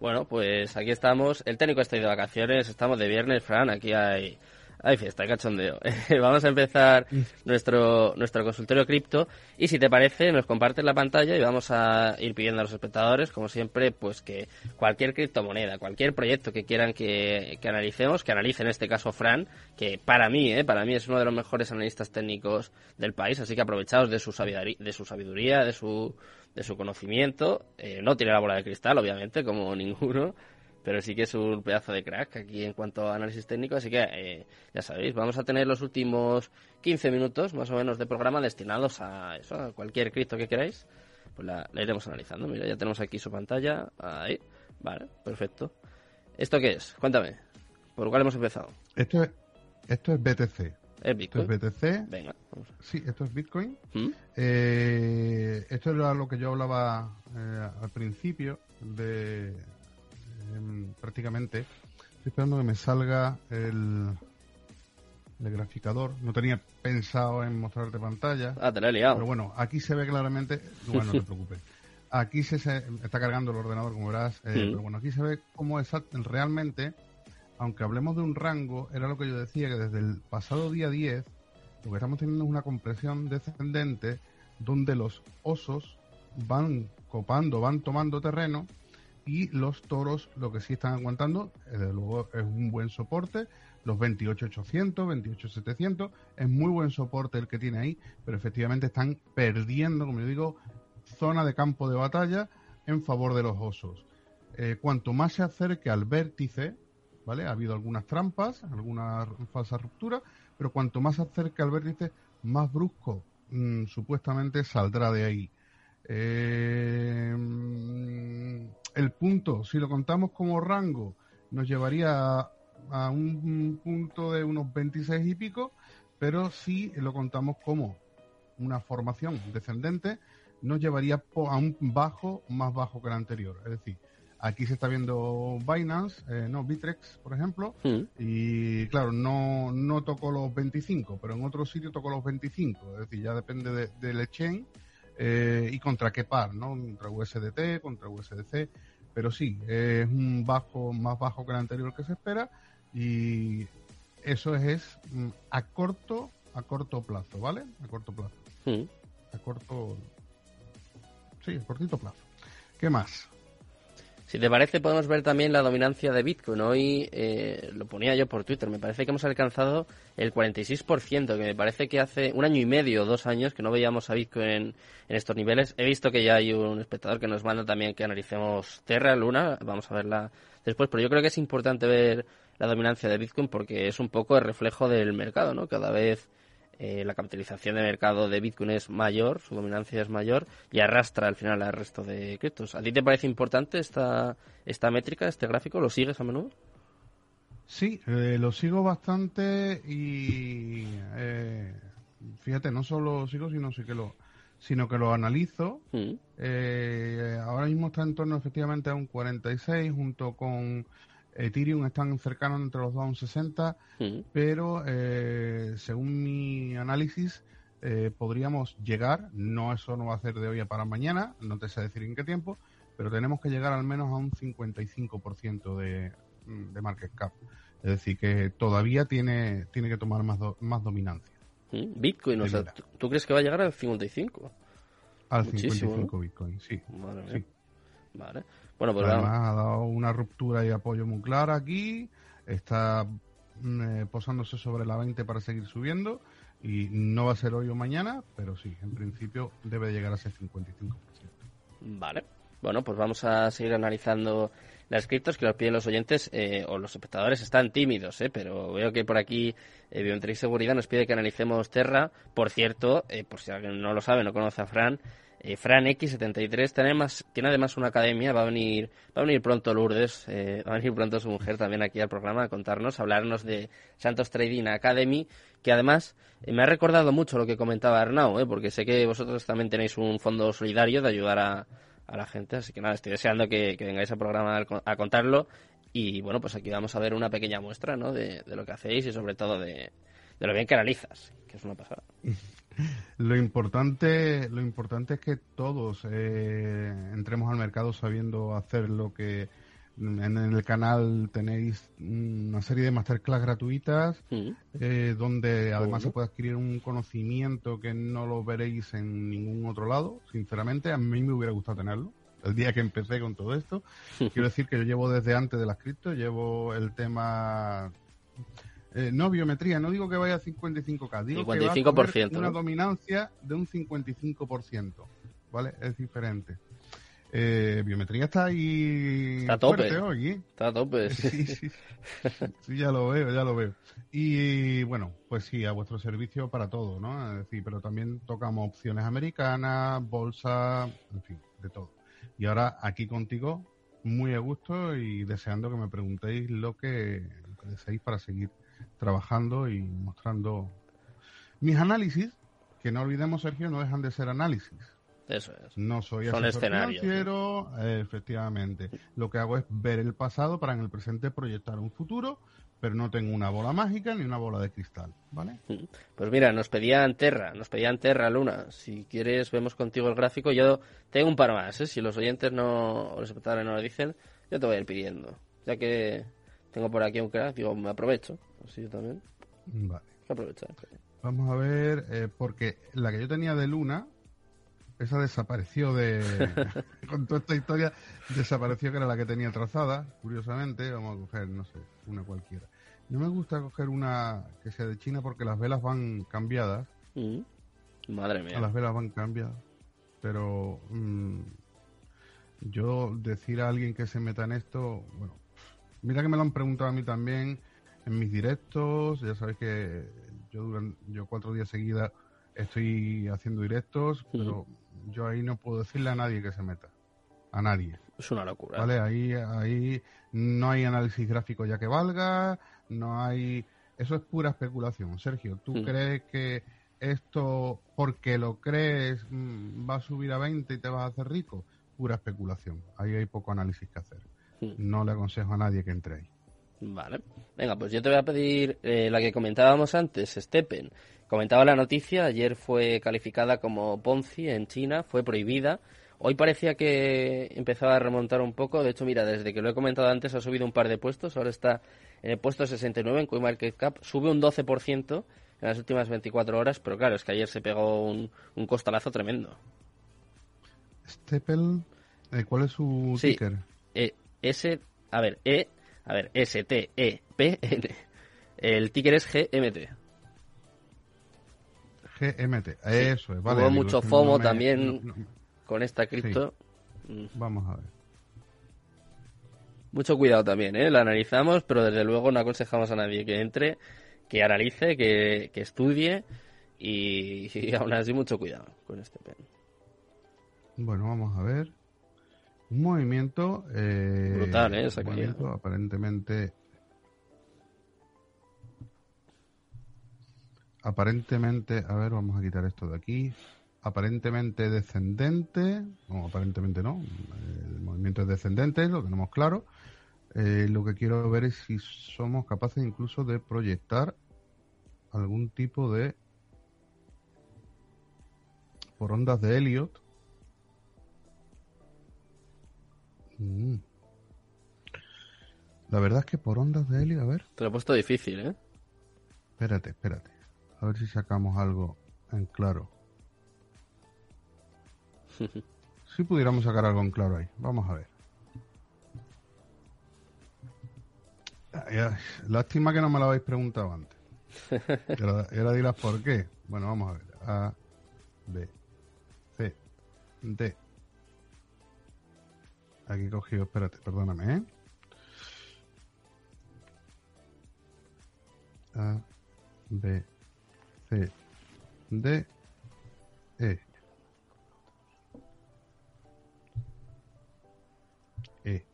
Bueno, pues aquí estamos. El técnico está de vacaciones, estamos de viernes, Fran. Aquí hay, hay fiesta, hay cachondeo. Vamos a empezar nuestro, nuestro consultorio cripto. Y si te parece, nos compartes la pantalla y vamos a ir pidiendo a los espectadores, como siempre, pues que cualquier criptomoneda, cualquier proyecto que quieran que, que analicemos, que analice en este caso Fran, que para mí, eh, para mí es uno de los mejores analistas técnicos del país. Así que aprovechaos de su sabiduría, de su, sabiduría, de su de su conocimiento. Eh, no tiene la bola de cristal, obviamente, como ninguno, pero sí que es un pedazo de crack aquí en cuanto a análisis técnico. Así que, eh, ya sabéis, vamos a tener los últimos 15 minutos más o menos de programa destinados a eso, a cualquier cripto que queráis. Pues la, iremos analizando. Mira, ya tenemos aquí su pantalla. Ahí. Vale, perfecto. ¿Esto qué es? Cuéntame. ¿Por cuál hemos empezado? Esto es, esto es BTC. ¿Es Bitcoin? Esto es BTC. Venga. Sí, esto es Bitcoin. ¿Mm? Eh, esto era lo que yo hablaba eh, al principio de em, prácticamente. Estoy esperando que me salga el, el graficador. No tenía pensado en mostrarte pantalla. Ah, te la he liado. Pero bueno, aquí se ve claramente. Bueno, no te preocupes. Aquí se, se está cargando el ordenador, como verás. eh, Sí. Pero bueno, aquí se ve cómo exact- realmente, aunque hablemos de un rango, era lo que yo decía, que desde el pasado día 10, lo que estamos teniendo es una compresión descendente donde los osos van copando, van tomando terreno y los toros lo que sí están aguantando, desde luego es un buen soporte, los 28.800, 28.700, es muy buen soporte el que tiene ahí, pero efectivamente están perdiendo, como yo digo, zona de campo de batalla en favor de los osos. Eh, cuanto más se acerque al vértice, ¿vale? Ha habido algunas trampas, algunas falsas rupturas, pero cuanto más acerque al vértice, más brusco mm, supuestamente saldrá de ahí. Eh, el punto, si lo contamos como rango, nos llevaría a, a un punto de unos 26 y pico, pero si lo contamos como una formación descendente, nos llevaría a un bajo más bajo que el anterior. Es decir, aquí se está viendo Binance, eh, no, Bitrex, por ejemplo, ¿Mm? y claro, no, no tocó los 25, pero en otro sitio tocó los 25. Es decir, ya depende de- del exchange eh, y contra qué par, ¿no? Contra USDT, contra USDC. Pero sí, es un bajo más bajo que el anterior que se espera y eso es, es, mm, a corto a corto plazo, ¿vale? A corto plazo. ¿Mm? A corto. Sí, a cortito plazo. ¿Qué más? Si te parece, podemos ver también la dominancia de Bitcoin. Hoy eh, lo ponía yo por Twitter. Me parece que hemos alcanzado el 46%, que me parece que hace un año y medio dos años que no veíamos a Bitcoin en, en estos niveles. He visto que ya hay un espectador que nos manda también que analicemos Terra, Luna. Vamos a verla después. Pero yo creo que es importante ver la dominancia de Bitcoin porque es un poco el reflejo del mercado, ¿no? Cada vez eh, la capitalización de mercado de Bitcoin es mayor, su dominancia es mayor y arrastra al final al resto de criptos. ¿A ti te parece importante esta, esta métrica, este gráfico? ¿Lo sigues a menudo? Sí, eh, lo sigo bastante y eh, fíjate, no solo lo sigo, sino sí que lo, sino que lo analizo. Mm. Eh, ahora mismo está en torno efectivamente a un 46, junto con Ethereum están cercanos entre los dos a un 60, Mm. pero eh, según mi análisis eh, podríamos llegar, no eso no va a ser de hoy a para mañana, no te sé decir en qué tiempo, pero tenemos que llegar al menos a un 55% de, de market cap. Es decir, que todavía tiene, tiene que tomar más, do- más dominancia. Mm. Bitcoin, o sea. ¿tú, tú crees que va a llegar al 55? Al Muchísimo, 55 Bitcoin, sí. Mía. Sí. Vale. Bueno, pues Además ha dado una ruptura y apoyo muy clara aquí. Está mm, eh, posándose sobre la 20 para seguir subiendo. Y no va a ser hoy o mañana, pero sí, en principio debe llegar a ese 55%. Vale. Bueno, pues vamos a seguir analizando las criptos que nos piden los oyentes eh, o los espectadores. Están tímidos, ¿eh? pero veo que por aquí eh, Biometric Seguridad nos pide que analicemos Terra. Por cierto, eh, por si alguien no lo sabe, no conoce a Fran, eh, Fran X73 tiene, más, tiene además una academia. Va a venir, va a venir pronto Lourdes, eh, va a venir pronto su mujer también aquí al programa a contarnos, a hablarnos de Santos Trading Academy, que además eh, me ha recordado mucho lo que comentaba Arnau, ¿eh? porque sé que vosotros también tenéis un fondo solidario de ayudar a a la gente. Así que nada, estoy deseando que, que vengáis al programa a, contarlo. Y bueno, pues aquí vamos a ver una pequeña muestra ¿no? de, de lo que hacéis y sobre todo de, de lo bien que analizas, que es una pasada. Lo importante, lo importante es que todos eh, entremos al mercado sabiendo hacer lo que En el canal tenéis una serie de masterclass gratuitas eh, donde además se puede adquirir un conocimiento que no lo veréis en ningún otro lado. Sinceramente, a mí me hubiera gustado tenerlo. El día que empecé con todo esto, quiero decir que yo llevo desde antes de las cripto, llevo el tema eh, no biometría, no digo que vaya a 55K, digo que va a 55%, tener una ¿no? dominancia de un 55%, ¿vale? Es diferente. Eh, biometría está ahí Está a tope. hoy, ¿eh? Está a tope. Sí, sí. Sí, ya lo veo, ya lo veo. Y bueno, pues sí, a vuestro servicio para todo, ¿no? Es decir, pero también tocamos opciones americanas, bolsa, en fin, de todo. Y ahora aquí contigo, muy a gusto y deseando que me preguntéis lo que, lo que deseéis para seguir trabajando y mostrando mis análisis, que no olvidemos, Sergio, no dejan de ser análisis. Eso es. No soy Son escenarios, financiero, efectivamente. Lo que hago es ver el pasado para en el presente proyectar un futuro, pero no tengo una bola mágica ni una bola de cristal, ¿vale? Pues mira, nos pedían Terra, nos pedían Terra Luna. Si quieres, vemos contigo el gráfico. Yo tengo un par más, ¿eh? Si los oyentes no, o los espectadores no lo dicen, yo te voy a ir pidiendo. Ya que tengo por aquí un crack, digo, me aprovecho. Así yo también. Vale. Aprovechar. Vamos a ver, eh, porque la que yo tenía de Luna, esa desapareció de... con toda esta historia, desapareció que era la que tenía trazada, curiosamente. Vamos a coger, no sé, una cualquiera. No me gusta coger una que sea de China porque las velas van cambiadas. Mm. Madre mía. Las velas van cambiadas. Pero mm, yo decir a alguien que se meta en esto, bueno, mira que me lo han preguntado a mí también en mis directos. Ya sabéis que yo duran, yo cuatro días seguidas estoy haciendo directos, pero yo ahí no puedo decirle a nadie que se meta. A nadie. Es una locura. ¿Vale? Ahí, ahí no hay análisis gráfico ya que valga, no hay... Eso es pura especulación. Sergio, ¿tú Mm. crees que esto, porque lo crees, mm, va a subir a 20 y te vas a hacer rico? Pura especulación. Ahí hay poco análisis que hacer. Mm. No le aconsejo a nadie que entre ahí. Vale. Venga, pues yo te voy a pedir eh, la que comentábamos antes, Steppen. Comentaba la noticia, ayer fue calificada como Ponzi en China, fue prohibida. Hoy parecía que empezaba a remontar un poco. De hecho, mira, desde que lo he comentado antes ha subido un par de puestos. Ahora está en el puesto 69 en CoinMarketCap. Sube un 12% en las últimas 24 horas, pero claro, es que ayer se pegó un, un costalazo tremendo. Steppel, eh, ¿cuál es su Sí. ticker? S, a ver, E, a ver, S, T, E, P, N. El ticker es GMT. GMT. Eso es, vale. Hubo mucho FOMO me- también. no- no- Con esta cripto. Mm, Vamos a ver. Mucho cuidado también, ¿eh? La analizamos, pero desde luego no aconsejamos a nadie que entre, que analice, que, que estudie y, y aún así mucho cuidado con este pen. Bueno, vamos a ver. Un movimiento. eh, Brutal, ¿eh? Esa un movimiento aparentemente. Aparentemente. A ver, vamos a quitar esto de aquí. Aparentemente descendente. No, aparentemente no. El movimiento es descendente, lo tenemos claro. Eh, lo que quiero ver es si somos capaces incluso de proyectar algún tipo de. por ondas de Elliot. Mm. La verdad es que por ondas de helio, a ver, Te lo he puesto difícil, ¿eh? espérate, espérate. A ver si sacamos algo en claro. Si pudiéramos sacar algo en claro ahí. Vamos a ver. Ay, ay, lástima que no me lo habéis preguntado antes. Y ahora, y ahora dirás por qué. Bueno, vamos a ver. A, B, C, D. Aquí he cogido, espérate, perdóname, ¿eh? A, B, C, D, E. E.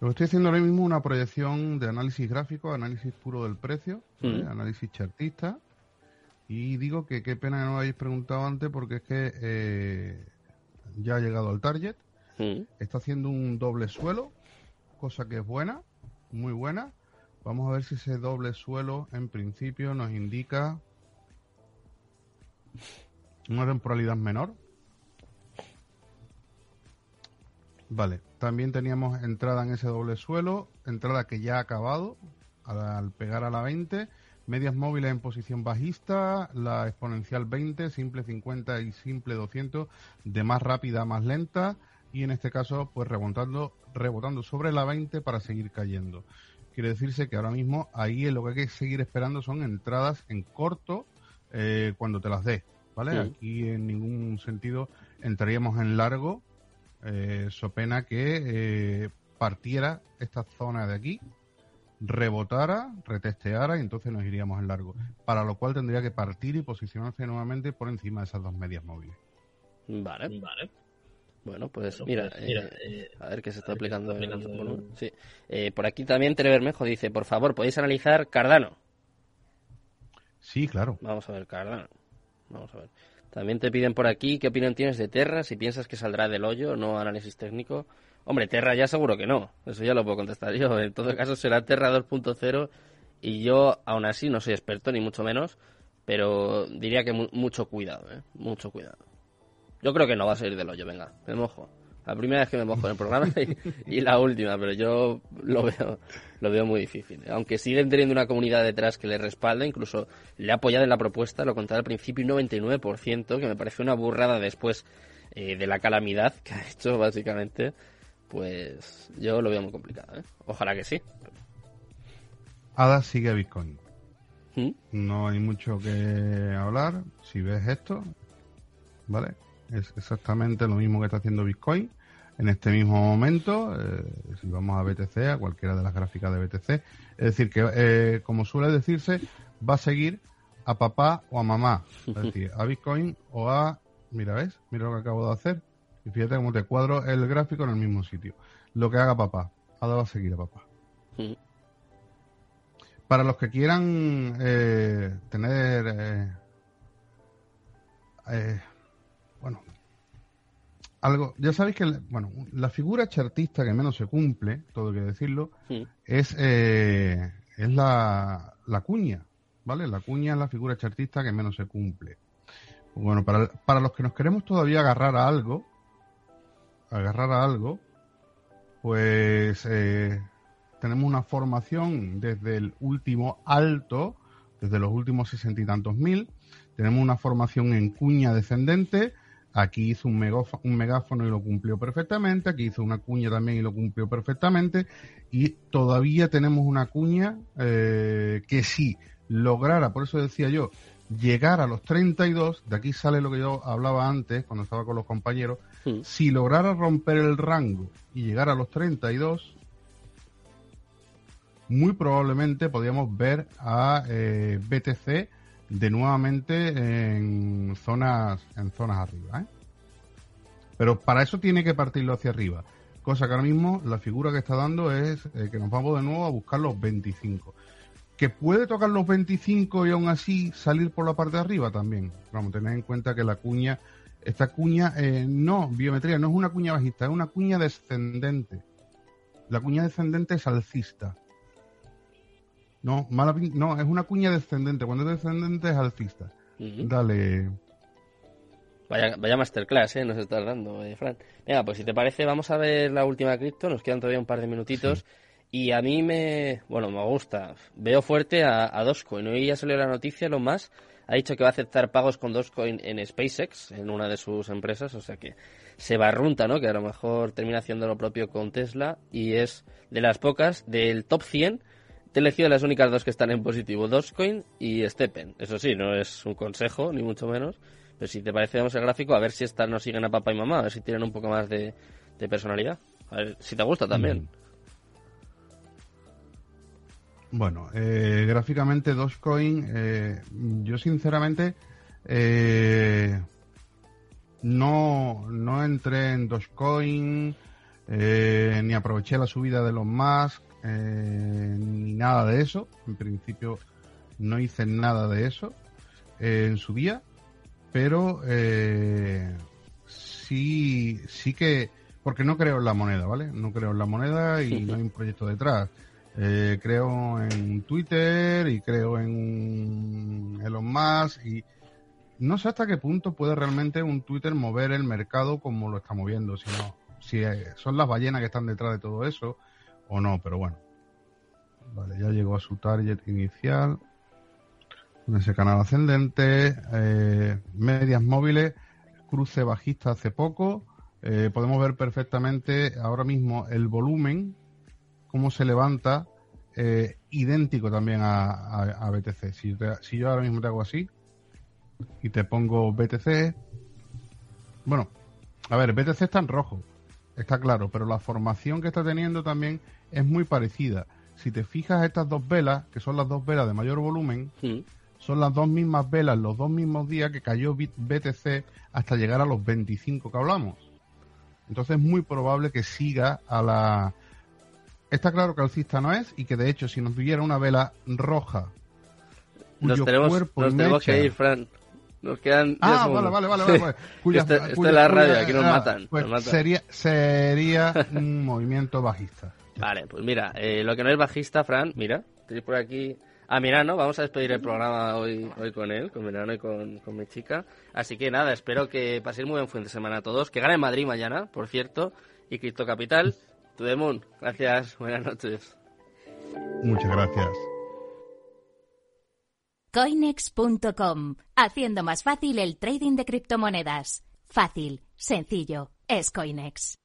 Lo que estoy haciendo ahora mismo es una proyección de análisis gráfico, análisis puro del precio. Mm. análisis chartista. Y digo que qué pena que no me habéis preguntado antes porque es que eh, ya ha llegado al target. Mm. Está haciendo un doble suelo, cosa que es buena, muy buena. Vamos a ver si ese doble suelo en principio nos indica una temporalidad menor. Vale, también teníamos entrada en ese doble suelo, entrada que ya ha acabado al, pegar a la 20, medias móviles en posición bajista, la exponencial 20, simple 50 y simple 200, de más rápida a más lenta y en este caso pues rebotando, rebotando sobre la 20 para seguir cayendo. Quiere decirse que ahora mismo ahí lo que hay que seguir esperando son entradas en corto eh, cuando te las dé, ¿vale? Aquí en ningún sentido entraríamos en largo eh, so pena que eh, partiera esta zona de aquí, rebotara, retesteara y entonces nos iríamos en largo. Para lo cual tendría que partir y posicionarse nuevamente por encima de esas dos medias móviles. Vale, vale. Bueno, pues mira, pues eh, eh, a ver qué se está aplicando. sí. por aquí también Bermejo dice, por favor, ¿podéis analizar Cardano? Sí, claro. Vamos a ver, Cardano. Vamos a ver. También te piden por aquí qué opinión tienes de Terra, si piensas que saldrá del hoyo, no análisis técnico. Hombre, Terra ya seguro que no, eso ya lo puedo contestar yo. En todo caso será Terra 2.0 y yo aún así no soy experto ni mucho menos, pero diría que mucho cuidado, ¿eh? mucho cuidado. Yo creo que no va a salir del hoyo, venga, me mojo. La primera vez que me mojo en el programa y, la última, pero yo lo veo, lo veo muy difícil. Aunque siguen teniendo una comunidad detrás que le respalda, incluso le ha apoyado en la propuesta, lo contaba al principio, un 99%, que me parece una burrada después eh, de la calamidad que ha hecho, básicamente. Pues yo lo veo muy complicado. ¿eh? Ojalá que sí. Ada sigue a Bitcoin. ¿Mm? No hay mucho que hablar. Si ves esto, ¿vale? Es exactamente lo mismo que está haciendo Bitcoin en este mismo momento. Eh, si vamos a BTC, a cualquiera de las gráficas de BTC. Es decir, que eh, como suele decirse, va a seguir a papá o a mamá. Es decir, a Bitcoin o a. Mira, ¿ves? Mira lo que acabo de hacer. Y fíjate cómo te cuadro el gráfico en el mismo sitio. Lo que haga papá. Ahora va a seguir a papá. Para los que quieran eh, tener bueno, algo, ya sabéis que, bueno, la figura chartista que menos se cumple, todo hay que decirlo, es, eh, es la, la cuña, ¿vale? La cuña es la figura chartista que menos se cumple. Bueno, para, para los que nos queremos todavía agarrar a algo, agarrar a algo, pues eh, tenemos una formación desde el último alto, desde los últimos sesenta y tantos mil, tenemos una formación en cuña descendente, Aquí hizo un, megáfono y lo cumplió perfectamente. Aquí hizo una cuña también y lo cumplió perfectamente. Y todavía tenemos una cuña eh, que si lograra, por eso decía yo, llegar a los 32, de aquí sale lo que yo hablaba antes cuando estaba con los compañeros, si lograra romper el rango y llegar a los 32, muy probablemente podríamos ver a eh, BTC de nuevamente en zonas, en zonas arriba. ¿eh? Pero para eso tiene que partirlo hacia arriba. Cosa que ahora mismo la figura que está dando es eh, que nos vamos de nuevo a buscar los 25. Que puede tocar los 25 y aún así salir por la parte de arriba también. Vamos tener en cuenta que la cuña, esta cuña eh, no, biometría, no es una cuña bajista, es una cuña descendente. La cuña descendente es alcista. No, mala, no, es una cuña descendente. Cuando es descendente es alcista. Dale. Vaya, vaya masterclass, ¿eh? Nos estás dando, eh, Fran. Venga, pues si te parece, vamos a ver la última cripto. Nos quedan todavía un par de minutitos. Y a mí me, bueno, me gusta. Veo fuerte a, a Dogecoin. Hoy ya salió la noticia, lo más. Ha dicho que va a aceptar pagos con Dogecoin en SpaceX, en una de sus empresas. O sea que se barrunta, ¿no? Que a lo mejor termina haciendo lo propio con Tesla. Y es de las pocas del top 100 te he elegido las únicas dos que están en positivo, Dogecoin y Steppen. Eso sí, no es un consejo, ni mucho menos. Pero si te parece, vemos el gráfico, a ver si estas no siguen a papá y mamá, a ver si tienen un poco más de, personalidad. A ver si te gusta también. Bueno, eh, gráficamente Dogecoin, eh, yo sinceramente eh, no, no entré en Dogecoin, ni aproveché la subida de los más eh, ni nada de eso. En principio no hice nada de eso eh, en su día, pero eh, sí, sí que, porque no creo en la moneda, ¿vale? No creo en la moneda y no hay un proyecto detrás. Creo en Twitter y creo en Elon Musk y no sé hasta qué punto puede realmente un Twitter mover el mercado como lo está moviendo, sino si eh, son las ballenas que están detrás de todo eso o no, pero bueno. Vale, ya llegó a su target inicial. Con ese canal ascendente, eh, medias móviles, cruce bajista hace poco. Eh, podemos ver perfectamente ahora mismo el volumen, cómo se levanta, idéntico también a, BTC. Si, si yo ahora mismo te hago así y te pongo BTC, bueno, a ver, BTC está en rojo, está claro, pero la formación que está teniendo también es muy parecida. Si te fijas estas dos velas, que son las dos velas de mayor volumen, son las dos mismas velas, los dos mismos días que cayó BTC hasta llegar a los 25 que hablamos. Entonces es muy probable que siga a la... Está claro que alcista no es y que de hecho si nos tuviera una vela roja... Nos tenemos, nos tenemos que ir, Fran. Nos quedan. Ah, vale, vale, vale. vale pues, esto, es la radio, aquí nos matan. Pues Sería, sería un movimiento bajista. Vale, pues mira, eh, lo que no es bajista, Fran, mira, tenéis por aquí a Mirano, vamos a despedir el programa hoy, hoy con él, con Mirano y con, con mi chica. Así que nada, espero que paséis muy buen fin de semana a todos, que gane Madrid mañana, por cierto, y Cristo Capital, Tudemon, gracias, buenas noches. Muchas gracias. Coinex.com, haciendo más fácil el trading de criptomonedas. Fácil, sencillo, es Coinex.